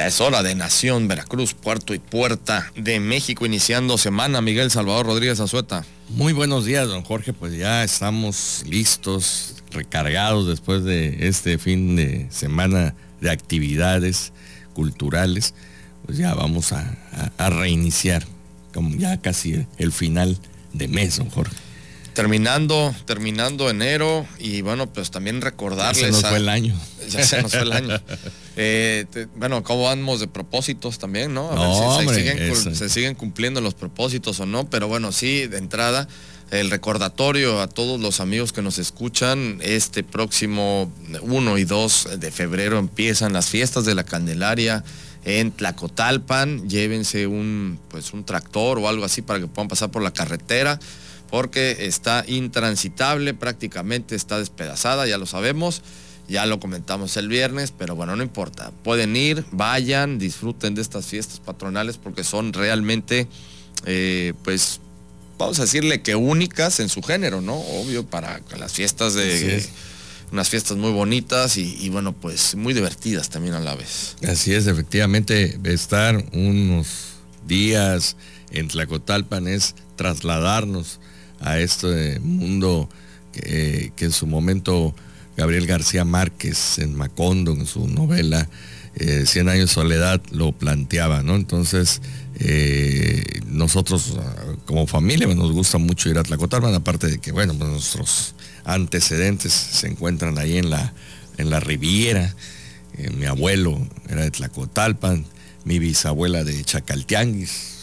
Ya es hora de Nación Veracruz, Puerto y Puerta de México, iniciando semana. Miguel Salvador Rodríguez Azueta. Muy buenos días, don Jorge. Pues ya estamos listos, recargados después de este fin de semana de actividades culturales. Pues ya vamos a, reiniciar, como ya casi el final de mes, don Jorge terminando, terminando enero y bueno, pues también recordarles. Ya se nos fue el año. Ya se nos fue el año. Eh, bueno, ¿cómo vamos de propósitos también, no? A ver si se, siguen, cumpliendo los propósitos o no, pero bueno, sí, de entrada, el recordatorio a todos los amigos que nos escuchan, este próximo 1 y 2 de febrero empiezan las fiestas de la Candelaria en Tlacotalpan, llévense un, pues, un tractor o algo así para que puedan pasar por la carretera porque está intransitable, prácticamente está despedazada, ya lo sabemos, ya lo comentamos el viernes, pero bueno, no importa, pueden ir, vayan, disfruten de estas fiestas patronales porque son realmente, eh, pues, vamos a decirle que únicas en su género, ¿no? Obvio, para las fiestas de... unas fiestas muy bonitas y, y, bueno, pues muy divertidas también a la vez. Así es, efectivamente, estar unos días en Tlacotalpan es trasladarnos a este mundo que, en su momento Gabriel García Márquez en Macondo, en su novela eh, Cien años de soledad, lo planteaba, ¿no? Entonces, eh, nosotros ah, como familia pues, nos gusta mucho ir a Tlacotalpan, aparte de que, bueno, pues, nuestros antecedentes se encuentran ahí en la, en la Riviera. Eh, mi abuelo era de Tlacotalpan, mi bisabuela de Chacaltianguis,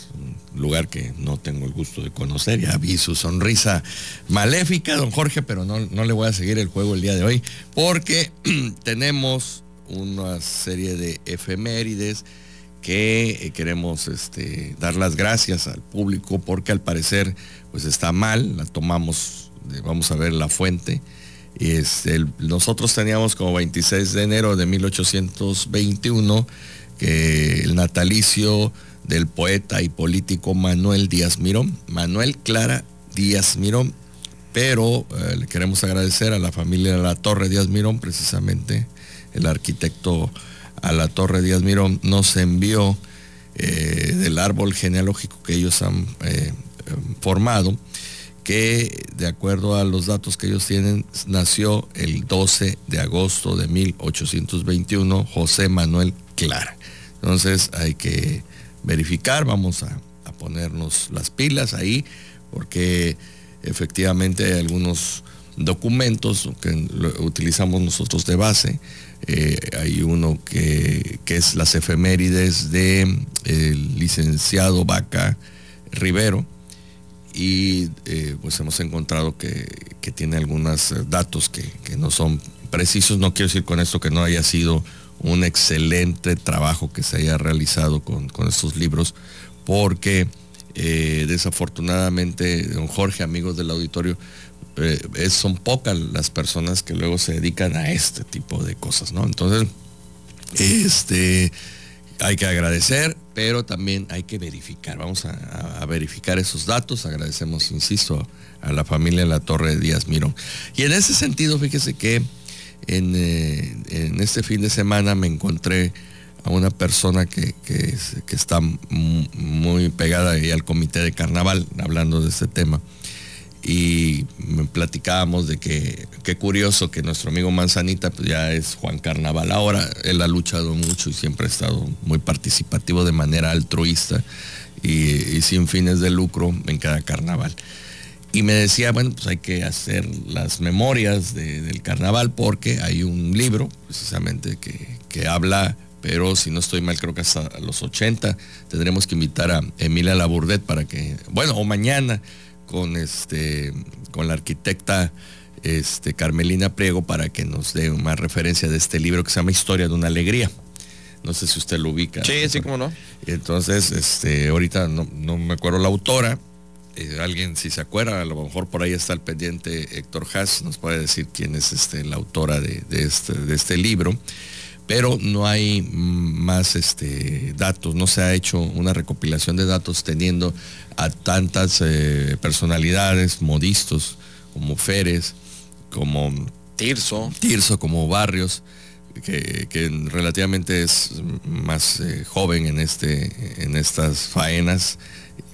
lugar que no tengo el gusto de conocer. Ya vi su sonrisa maléfica, don Jorge, pero no, no le voy a seguir el juego el día de hoy, porque tenemos una serie de efemérides que eh, queremos este, dar las gracias al público porque al parecer pues está mal, la tomamos, vamos a ver la fuente. Este, nosotros teníamos como 26 de enero de 1821 que el natalicio del poeta y político Manuel Díaz Mirón, Manuel Clara Díaz Mirón, pero eh, le queremos agradecer a la familia de la Torre Díaz Mirón, precisamente el arquitecto a la Torre Díaz Mirón nos envió eh, del árbol genealógico que ellos han eh, formado, que de acuerdo a los datos que ellos tienen, nació el 12 de agosto de 1821 José Manuel Clara. Entonces hay que verificar, vamos a, ponernos las pilas ahí, porque efectivamente hay algunos documentos que utilizamos nosotros de base. Eh, hay uno que, es las efemérides del licenciado Vaca Rivero y eh, pues hemos encontrado que, tiene algunos datos que, que, no son precisos. No quiero decir con esto que no haya sido un excelente trabajo que se haya realizado con, estos libros, porque eh, desafortunadamente, don Jorge, amigos del auditorio, eh, son pocas las personas que luego se dedican a este tipo de cosas, ¿no? Entonces, este, hay que agradecer, pero también hay que verificar. Vamos a, verificar esos datos. Agradecemos, insisto, a la familia de la Torre Díaz Mirón. Y en ese sentido, fíjese que eh, en, este fin de semana me encontré a una persona que, está muy pegada ahí al comité de carnaval, hablando de este tema. Y platicábamos de que qué curioso que nuestro amigo Manzanita pues ya es Juan Carnaval. Ahora él ha luchado mucho y siempre ha estado muy participativo de manera altruista y sin fines de lucro en cada carnaval y me decía, bueno, pues hay que hacer las memorias del carnaval porque hay un libro precisamente que, habla, pero si no estoy mal, creo que hasta los 80 tendremos que invitar a Emilia Laburdet para que, bueno, o mañana con este, con la arquitecta este, Carmelina Priego para que nos dé una referencia de este libro que se llama Historia de una Alegría. no sé si usted lo ubica. Sí, sí, cómo no. Entonces, este, ahorita no, no me acuerdo la autora, eh, alguien si se acuerda, a lo mejor por ahí está el pendiente Héctor Haas, nos puede decir quién es este, la autora de, este, de este libro, pero no hay más este, datos, no se ha hecho una recopilación de datos teniendo a tantas eh, personalidades, modistos, como Férez, como Tirso, Tirso como Barrios, que, relativamente es más eh, joven en, este, en estas faenas,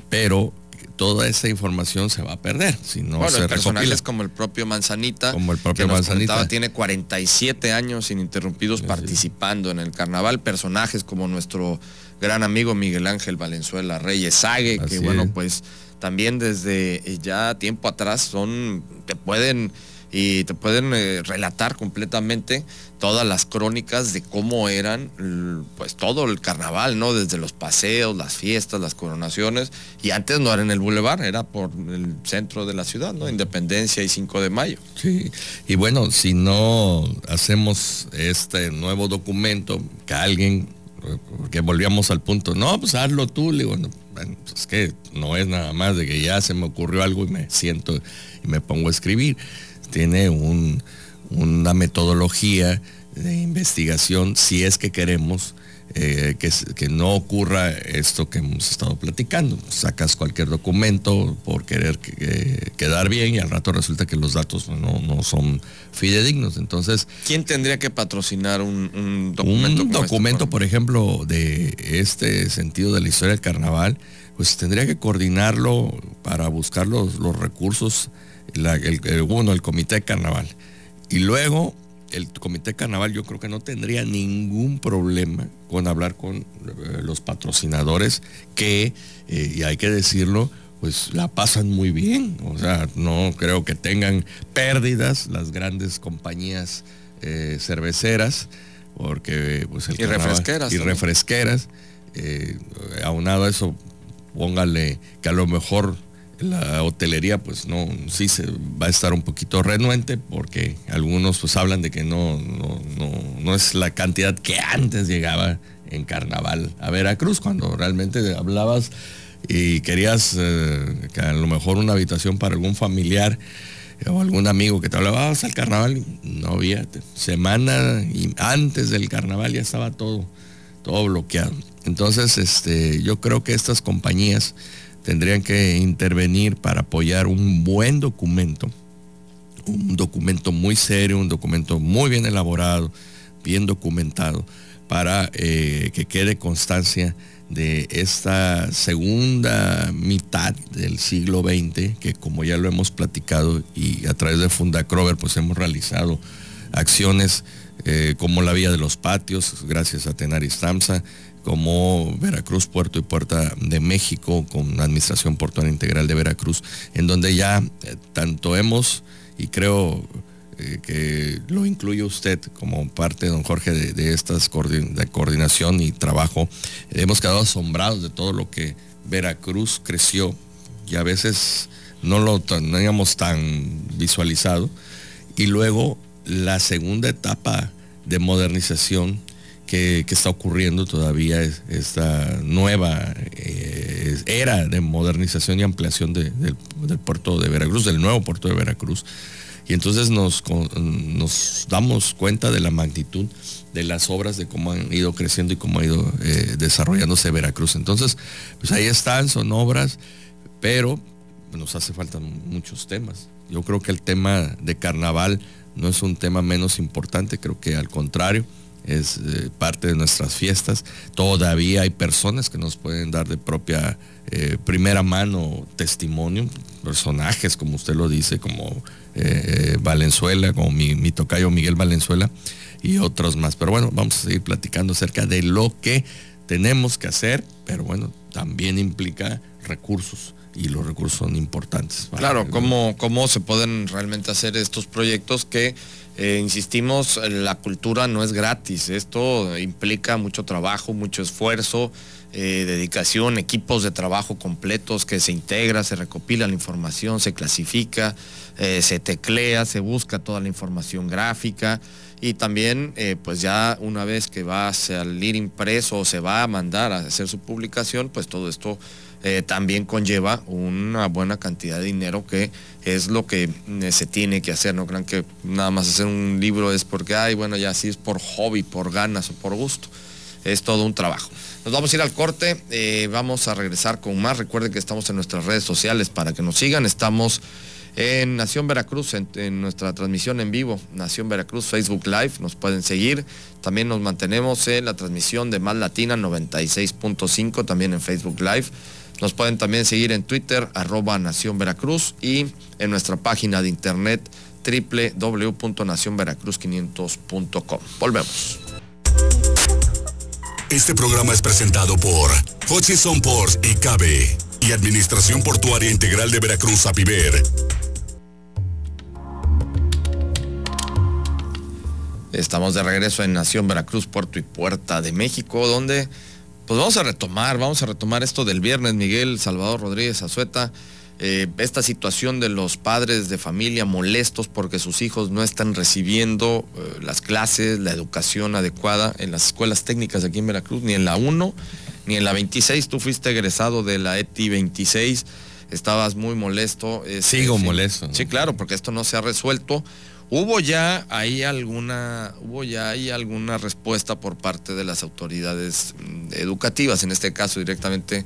pero toda esa información se va a perder si no bueno, se personajes como el propio Manzanita como el propio Manzanita. tiene 47 años ininterrumpidos participando en el carnaval personajes como nuestro gran amigo Miguel Ángel Valenzuela Reyes Sague que bueno pues también desde ya tiempo atrás son te pueden y te pueden eh, relatar completamente todas las crónicas de cómo eran pues todo el carnaval, ¿no? Desde los paseos, las fiestas, las coronaciones, y antes no era en el bulevar, era por el centro de la ciudad, ¿no? Independencia y 5 de mayo. Sí, y bueno, si no hacemos este nuevo documento, que alguien, que volvíamos al punto, no, pues hazlo tú, le digo, pues es que no es nada más de que ya se me ocurrió algo y me siento y me pongo a escribir tiene una metodología de investigación si es que queremos eh, que, no ocurra esto que hemos estado platicando. Sacas cualquier documento por querer quedar bien y al rato resulta que los datos no, son fidedignos. Entonces... ¿Quién tendría que patrocinar un, documento? Un este, documento, por ejemplo, de este sentido de la historia del carnaval, pues tendría que coordinarlo para buscar los, los recursos el, uno, el comité de carnaval. Y luego el comité de carnaval yo creo que no tendría ningún problema con hablar con eh, los patrocinadores que, eh, y hay que decirlo, pues la pasan muy bien. O sea, no creo que tengan pérdidas las grandes compañías eh, cerveceras, porque pues el y refresqueras. Y refresqueras. aunado a eso, póngale que a lo mejor la hotelería pues no, sí se va a estar un poquito renuente porque algunos pues hablan de que no, no, es la cantidad que antes llegaba en carnaval a Veracruz, cuando realmente hablabas y querías eh, que a lo mejor una habitación para algún familiar o algún amigo que te hablaba, vas al carnaval, no había, semana y antes del carnaval ya estaba todo, todo bloqueado. Entonces, este, yo creo que estas compañías tendrían que intervenir para apoyar un buen documento, un documento muy serio, un documento muy bien elaborado, bien documentado, para eh, que quede constancia de esta segunda mitad del siglo XX, que como ya lo hemos platicado y a través de Fundacrover pues hemos realizado acciones eh, como la Vía de los Patios, gracias a Tenaris Tamsa, como Veracruz, Puerto y Puerta de México, con la Administración Portuaria Integral de Veracruz, en donde ya eh, tanto hemos, y creo eh, que lo incluye usted como parte, don Jorge, de, estas coordinación y trabajo, hemos quedado asombrados de todo lo que Veracruz creció y a veces no lo teníamos tan visualizado. Y luego la segunda etapa de modernización que, está ocurriendo todavía esta nueva eh, era de modernización y ampliación del, puerto de Veracruz, del nuevo puerto de Veracruz. Y entonces nos, damos cuenta de la magnitud de las obras, de cómo han ido creciendo y cómo ha ido eh, desarrollándose Veracruz. Entonces, pues ahí están, son obras, pero nos hace falta muchos temas. Yo creo que el tema de carnaval no es un tema menos importante, creo que al contrario, es eh, parte de nuestras fiestas. Todavía hay personas que nos pueden dar de propia eh, primera mano testimonio, personajes como usted lo dice, como eh, Valenzuela, como mi, mi, tocayo Miguel Valenzuela y otros más. Pero bueno, vamos a seguir platicando acerca de lo que tenemos que hacer, pero bueno, también implica recursos y los recursos son importantes. Claro, cómo, cómo se pueden realmente hacer estos proyectos que eh, insistimos, la cultura no es gratis, esto implica mucho trabajo, mucho esfuerzo, eh, dedicación, equipos de trabajo completos que se integra, se recopila la información, se clasifica, eh, se teclea, se busca toda la información gráfica y también eh, pues ya una vez que va a salir impreso o se va a mandar a hacer su publicación, pues todo esto también conlleva una buena cantidad de dinero que es lo que se tiene que hacer. No crean que nada más hacer un libro es porque, ay, bueno, ya sí es por hobby, por ganas o por gusto. Es todo un trabajo. Nos vamos a ir al corte, vamos a regresar con más. Recuerden que estamos en nuestras redes sociales para que nos sigan. Estamos en Nación Veracruz, en, nuestra transmisión en vivo, Nación Veracruz, Facebook Live, nos pueden seguir. También nos mantenemos en la transmisión de Más Latina 96.5, también en Facebook Live. Nos pueden también seguir en Twitter, arroba Nación Veracruz y en nuestra página de internet www.nacionveracruz500.com. Volvemos. Este programa es presentado por Hutchison Ports y Cabe y Administración Portuaria Integral de Veracruz, APIVER. Estamos de regreso en Nación Veracruz, Puerto y Puerta de México, donde pues vamos a retomar, vamos a retomar esto del viernes, Miguel Salvador Rodríguez Azueta, eh, esta situación de los padres de familia molestos porque sus hijos no están recibiendo eh, las clases, la educación adecuada en las escuelas técnicas aquí en Veracruz, ni en la 1, ni en la 26. Tú fuiste egresado de la ETI 26, estabas muy molesto. Este, Sigo molesto. Sí, claro, porque esto no se ha resuelto. ¿Hubo ya ahí alguna, hubo ya ahí alguna respuesta por parte de las autoridades mm, educativas, en este caso directamente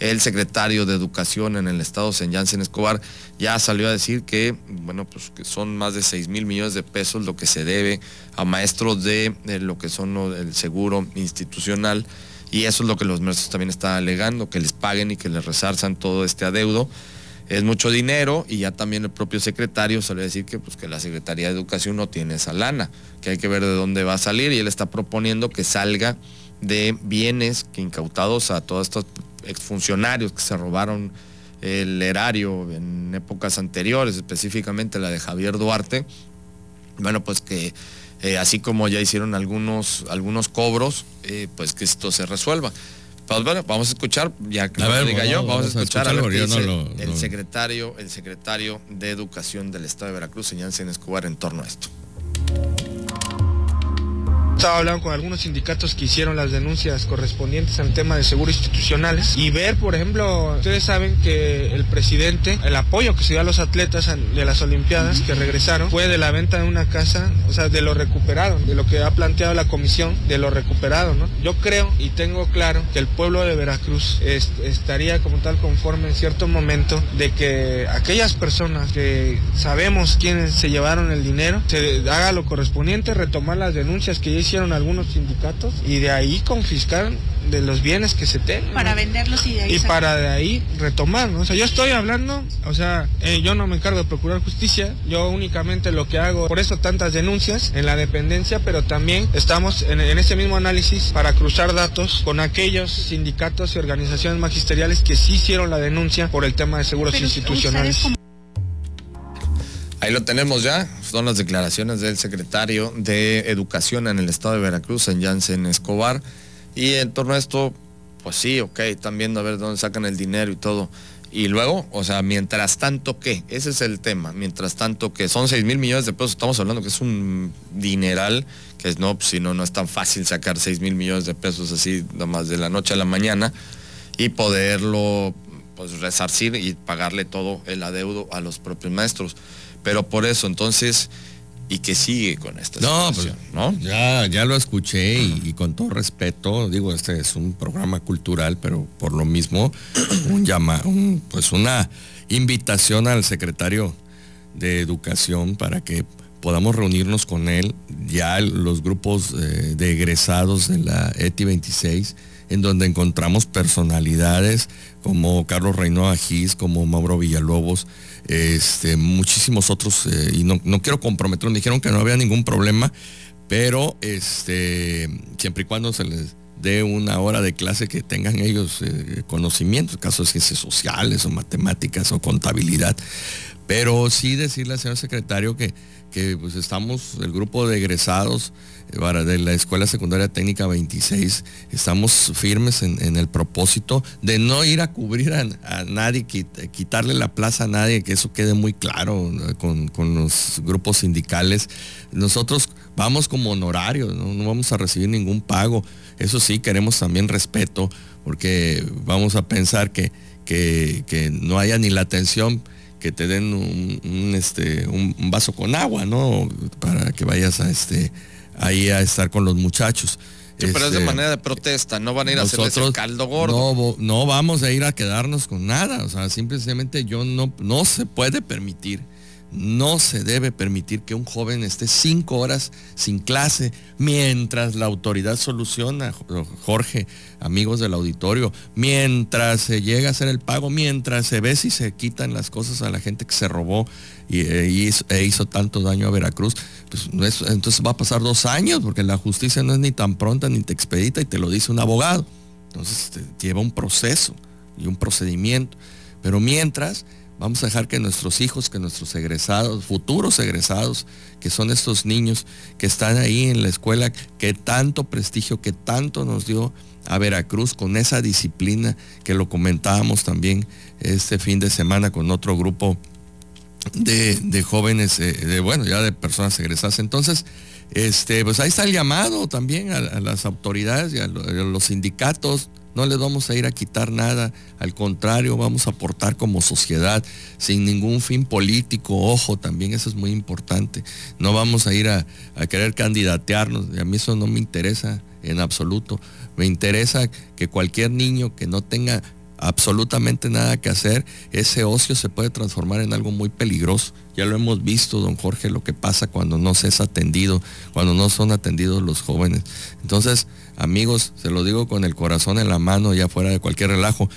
el secretario de Educación en el estado, San Jansen Escobar, ya salió a decir que, bueno, pues que son más de 6 mil millones de pesos lo que se debe a maestros de, lo que son el seguro institucional. Y eso es lo que los maestros también están alegando, que les paguen y que les resarzan todo este adeudo es mucho dinero y ya también el propio secretario suele decir que, pues, que la Secretaría de Educación no tiene esa lana, que hay que ver de dónde va a salir y él está proponiendo que salga de bienes que incautados a todos estos exfuncionarios que se robaron el erario en épocas anteriores, específicamente la de Javier Duarte, bueno, pues que eh, así como ya hicieron algunos, algunos cobros, eh, pues que esto se resuelva. Pues bueno, vamos a escuchar, ya que lo diga yo, vamos, a escuchar a, el secretario, el secretario de Educación del Estado de Veracruz, señor Escobar, en torno a esto estaba hablando con algunos sindicatos que hicieron las denuncias correspondientes al tema de seguros institucionales y ver, por ejemplo, ustedes saben que el presidente, el apoyo que se dio a los atletas de las Olimpiadas que regresaron fue de la venta de una casa, o sea, de lo recuperado, de lo que ha planteado la comisión, de lo recuperado, ¿no? Yo creo y tengo claro que el pueblo de Veracruz estaría como tal conforme en cierto momento de que aquellas personas que sabemos quiénes se llevaron el dinero, se haga lo correspondiente, retomar las denuncias que ya hicieron algunos sindicatos y de ahí confiscar de los bienes que se tengan. Para venderlos y de ahí. Y para de ahí retomar, ¿no? O sea, yo estoy hablando, o sea, eh, yo no me encargo de procurar justicia, yo únicamente lo que hago, por eso tantas denuncias en la dependencia, pero también estamos en, ese mismo análisis para cruzar datos con aquellos sindicatos y organizaciones magisteriales que sí hicieron la denuncia por el tema de seguros institucionales. Ahí lo tenemos ya, son las declaraciones del secretario de Educación en el estado de Veracruz, en Jansen Escobar. Y en torno a esto, pues sí, ok, están viendo a ver dónde sacan el dinero y todo. Y luego, o sea, mientras tanto, ¿qué? Ese es el tema. Mientras tanto, que son 6 mil millones de pesos, estamos hablando que es un dineral, que es no, pues, si no, no es tan fácil sacar 6 mil millones de pesos así, nomás de la noche a la mañana, y poderlo, pues, resarcir y pagarle todo el adeudo a los propios maestros. Pero por eso, entonces, ¿y qué sigue con esta no, pues, situación? ¿no? Ya, ya lo escuché y, con todo respeto, digo, este es un programa cultural, pero por lo mismo, un llama, pues una invitación al secretario de Educación para que podamos reunirnos con él, ya los grupos eh, de egresados de la ETI 26, en donde encontramos personalidades como Carlos Reino Agís, como Mauro Villalobos, este, muchísimos otros, eh, y no, quiero comprometer, dijeron que no había ningún problema, pero este, siempre y cuando se les dé una hora de clase que tengan ellos eh, conocimientos, casos de ciencias sociales o matemáticas o contabilidad. Pero sí decirle al señor secretario que, que pues estamos, el grupo de egresados eh, de la Escuela Secundaria Técnica 26, estamos firmes en, el propósito de no ir a cubrir a, nadie, quitarle la plaza a nadie, que eso quede muy claro con, con los grupos sindicales. Nosotros vamos como honorarios, ¿no? vamos a recibir ningún pago. Eso sí, queremos también respeto, porque vamos a pensar que, que, no haya ni la atención que te den un, este, un, vaso con agua, ¿no? Para que vayas a este, ahí a estar con los muchachos. pero es de este, manera de protesta, no van a ir a hacerles el caldo gordo. No, no vamos a ir a quedarnos con nada, o sea, simplemente yo no, no se puede permitir no se debe permitir que un joven esté cinco horas sin clase mientras la autoridad soluciona, Jorge, amigos del auditorio, mientras se llega a hacer el pago, mientras se ve si se quitan las cosas a la gente que se robó y, e, e hizo, tanto daño a Veracruz. Pues, entonces va a pasar dos años porque la justicia no es ni tan pronta ni te expedita y te lo dice un abogado. Entonces lleva un proceso y un procedimiento. Pero mientras Vamos a dejar que nuestros hijos, que nuestros egresados, futuros egresados, que son estos niños que están ahí en la escuela, que tanto prestigio, que tanto nos dio a Veracruz con esa disciplina que lo comentábamos también este fin de semana con otro grupo de, jóvenes, eh, de, bueno, ya de personas egresadas. Entonces, este, pues ahí está el llamado también a, las autoridades y a los sindicatos no les vamos a ir a quitar nada, al contrario, vamos a aportar como sociedad sin ningún fin político, ojo, también eso es muy importante. No vamos a ir a, querer candidatearnos, a mí eso no me interesa en absoluto. Me interesa que cualquier niño que no tenga absolutamente nada que hacer, ese ocio se puede transformar en algo muy peligroso. Ya lo hemos visto, don Jorge, lo que pasa cuando no se es atendido, cuando no son atendidos los jóvenes. Entonces, amigos, se lo digo con el corazón en la mano, ya fuera de cualquier relajo.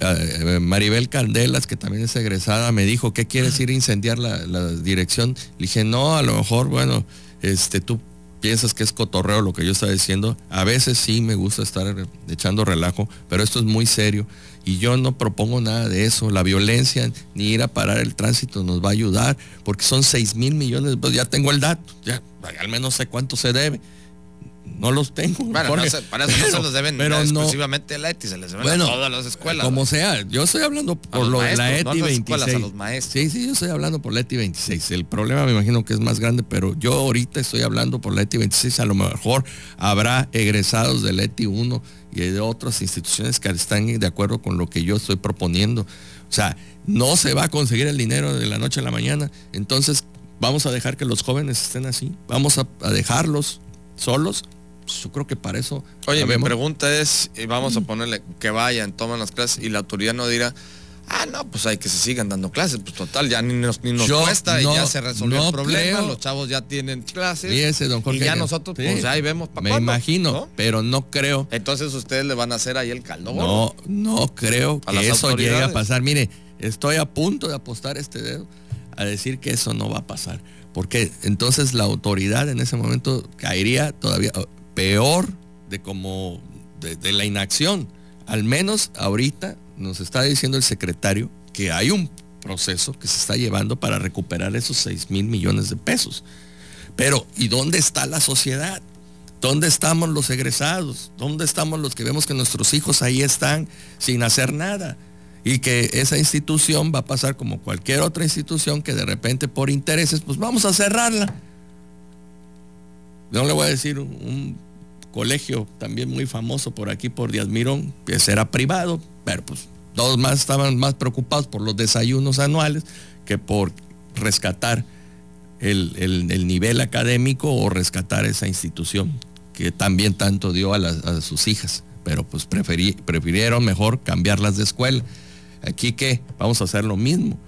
Eh, eh, Maribel Candelas, que también es egresada, me dijo, ¿qué quieres ir a incendiar la, dirección? Le dije, no, a lo mejor, bueno, este, tú piensas que es cotorreo lo que yo estaba diciendo. A veces sí me gusta estar echando relajo, pero esto es muy serio. Y yo no propongo nada de eso. La violencia ni ir a parar el tránsito nos va a ayudar, porque son 6 mil millones, pues ya tengo el dato, ya al menos sé cuánto se debe no los tengo. para eso no se los deben pero exclusivamente a la ETI, se les deben a todas las escuelas. Como sea, yo estoy hablando por lo de la ETI 26. Sí, sí, yo estoy hablando por la ETI 26. El problema me imagino que es más grande, pero yo ahorita estoy hablando por la ETI 26. A lo mejor habrá egresados del ETI 1 y de otras instituciones que están de acuerdo con lo que yo estoy proponiendo. O sea, no se va a conseguir el dinero de la noche a la mañana. Entonces, vamos a dejar que los jóvenes estén así. Vamos a dejarlos solos yo creo que para eso. Oye, mi pregunta es, vamos a ponerle que vayan, toman las clases y la autoridad no dirá, ah, no, pues hay que se sigan dando clases, pues total, ya ni nos, ni nos cuesta y ya se resolvió el problema, los chavos ya tienen clases. y ya nosotros, pues ahí vemos para Me imagino, pero no creo. Entonces ustedes le van a hacer ahí el caldo. No, no creo que eso llegue a pasar. Mire, estoy a punto de apostar este dedo a decir que eso no va a pasar. Porque entonces la autoridad en ese momento caería todavía, peor de como de, la inacción. Al menos ahorita nos está diciendo el secretario que hay un proceso que se está llevando para recuperar esos 6 mil millones de pesos. Pero, ¿y dónde está la sociedad? ¿Dónde estamos los egresados? ¿Dónde estamos los que vemos que nuestros hijos ahí están sin hacer nada? Y que esa institución va a pasar como cualquier otra institución que de repente por intereses, pues vamos a cerrarla. No le voy a decir un colegio también muy famoso por aquí, por Díaz Mirón, que era privado, pero pues todos más estaban más preocupados por los desayunos anuales que por rescatar el, nivel académico o rescatar esa institución que también tanto dio a, sus hijas, pero pues prefirieron mejor cambiarlas de escuela. Aquí que vamos a hacer lo mismo,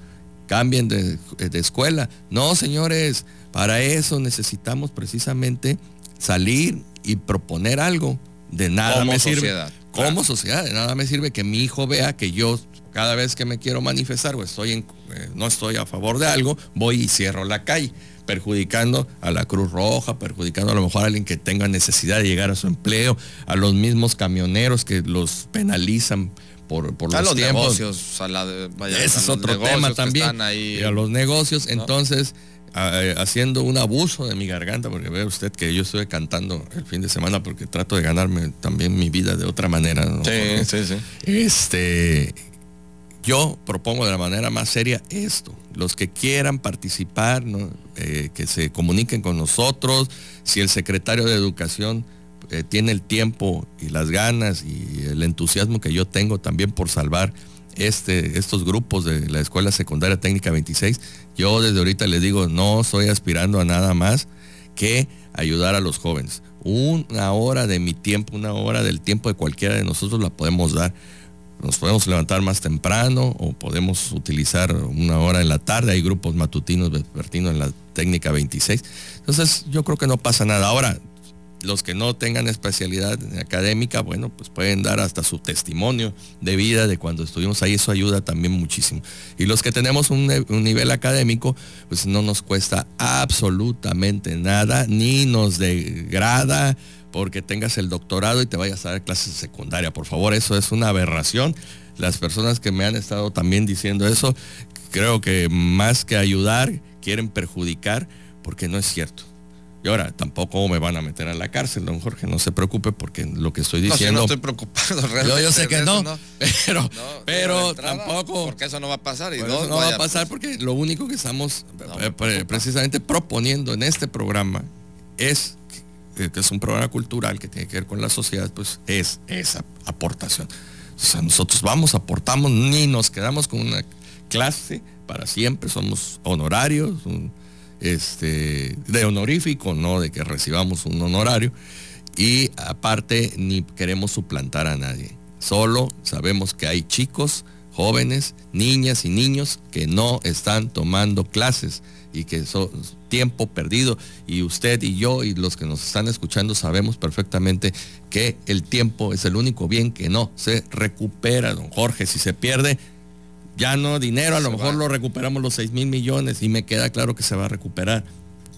cambien de, de escuela. No, señores, para eso necesitamos precisamente salir y proponer algo. De nada me sirve. Como sociedad, de nada me sirve que mi hijo vea que yo cada vez que me quiero manifestar o estoy en, eh, no estoy a favor de algo, voy y cierro la calle, perjudicando a la Cruz Roja, perjudicando a lo mejor a alguien que tenga necesidad de llegar a su empleo, a los mismos camioneros que los penalizan por, por los, negocios, a la Ese es otro tema también. y a los negocios, entonces haciendo un abuso de mi garganta, porque ve usted que yo estoy cantando el fin de semana porque trato de ganarme también mi vida de otra manera. Sí, sí, sí. Este, yo propongo de la manera más seria esto. Los que quieran participar, eh, que se comuniquen con nosotros. Si el secretario de Educación eh, tiene el tiempo y las ganas y el entusiasmo que yo tengo también por salvar este, estos grupos de la Escuela Secundaria Técnica 26, yo desde ahorita les digo, no estoy aspirando a nada más que ayudar a los jóvenes. Una hora de mi tiempo, una hora del tiempo de cualquiera de nosotros la podemos dar. Nos podemos levantar más temprano o podemos utilizar una hora en la tarde. Hay grupos matutinos, vespertinos en la técnica 26. Entonces yo creo que no pasa nada. Ahora, los que no tengan especialidad académica, bueno, pues pueden dar hasta su testimonio de vida de cuando estuvimos ahí, eso ayuda también muchísimo. Y los que tenemos un, nivel académico, pues no nos cuesta absolutamente nada, ni nos degrada porque tengas el doctorado y te vayas a dar clases secundaria. Por favor, eso es una aberración. Las personas que me han estado también diciendo eso, creo que más que ayudar, quieren perjudicar, porque no es cierto. Y ahora, tampoco me van a meter a la cárcel, don Jorge, no se preocupe porque lo que estoy diciendo... No, no estoy preocupado realmente. Yo, sé que no, pero, pero tampoco... Porque eso no va a pasar. Y no va a pasar porque lo único que estamos eh, precisamente proponiendo en este programa es, que es un programa cultural que tiene que ver con la sociedad, pues es esa aportación. O sea, nosotros vamos, aportamos, ni nos quedamos con una clase para siempre, somos honorarios, un, este, de honorífico, no de que recibamos un honorario. Y aparte ni queremos suplantar a nadie. Solo sabemos que hay chicos, jóvenes, niñas y niños que no están tomando clases y que son tiempo perdido. Y usted y yo y los que nos están escuchando sabemos perfectamente que el tiempo es el único bien que no se recupera, don Jorge. Si se pierde, ya no dinero, a lo mejor lo recuperamos los 6 mil millones y me queda claro que se va a recuperar.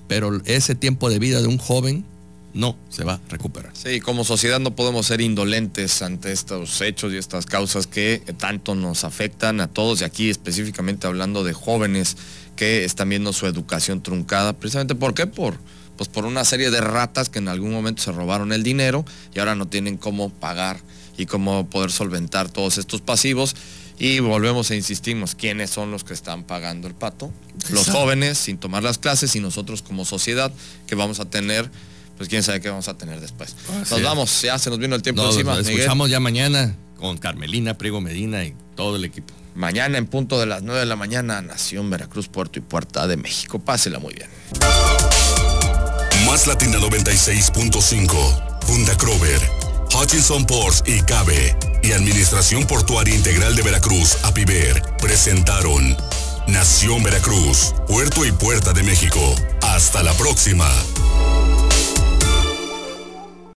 Pero ese tiempo de vida de un joven no se va a recuperar. Sí, como sociedad no podemos ser indolentes ante estos hechos y estas causas que tanto nos afectan a todos y aquí específicamente hablando de jóvenes que están viendo su educación truncada. Precisamente ¿por qué? Por, pues por una serie de ratas que en algún momento se robaron el dinero y ahora no tienen cómo pagar y cómo poder solventar todos estos pasivos y volvemos e insistimos, ¿quiénes son los que están pagando el pato? Los jóvenes sin tomar las clases y nosotros como sociedad que vamos a tener, pues quién sabe qué vamos a tener después. nos vamos, ya se nos vino el tiempo encima. Nos escuchamos ya mañana con Carmelina, Priego Medina y todo el equipo. Mañana en punto de las 9 de la mañana, Nación Veracruz, Puerto y Puerta de México. Pásela muy bien. Más Latina 96.5, Punta Crover Hutchinson Ports y CABE y Administración Portuaria Integral de Veracruz, APIVER, presentaron Nación Veracruz, Puerto y Puerta de México. Hasta la próxima.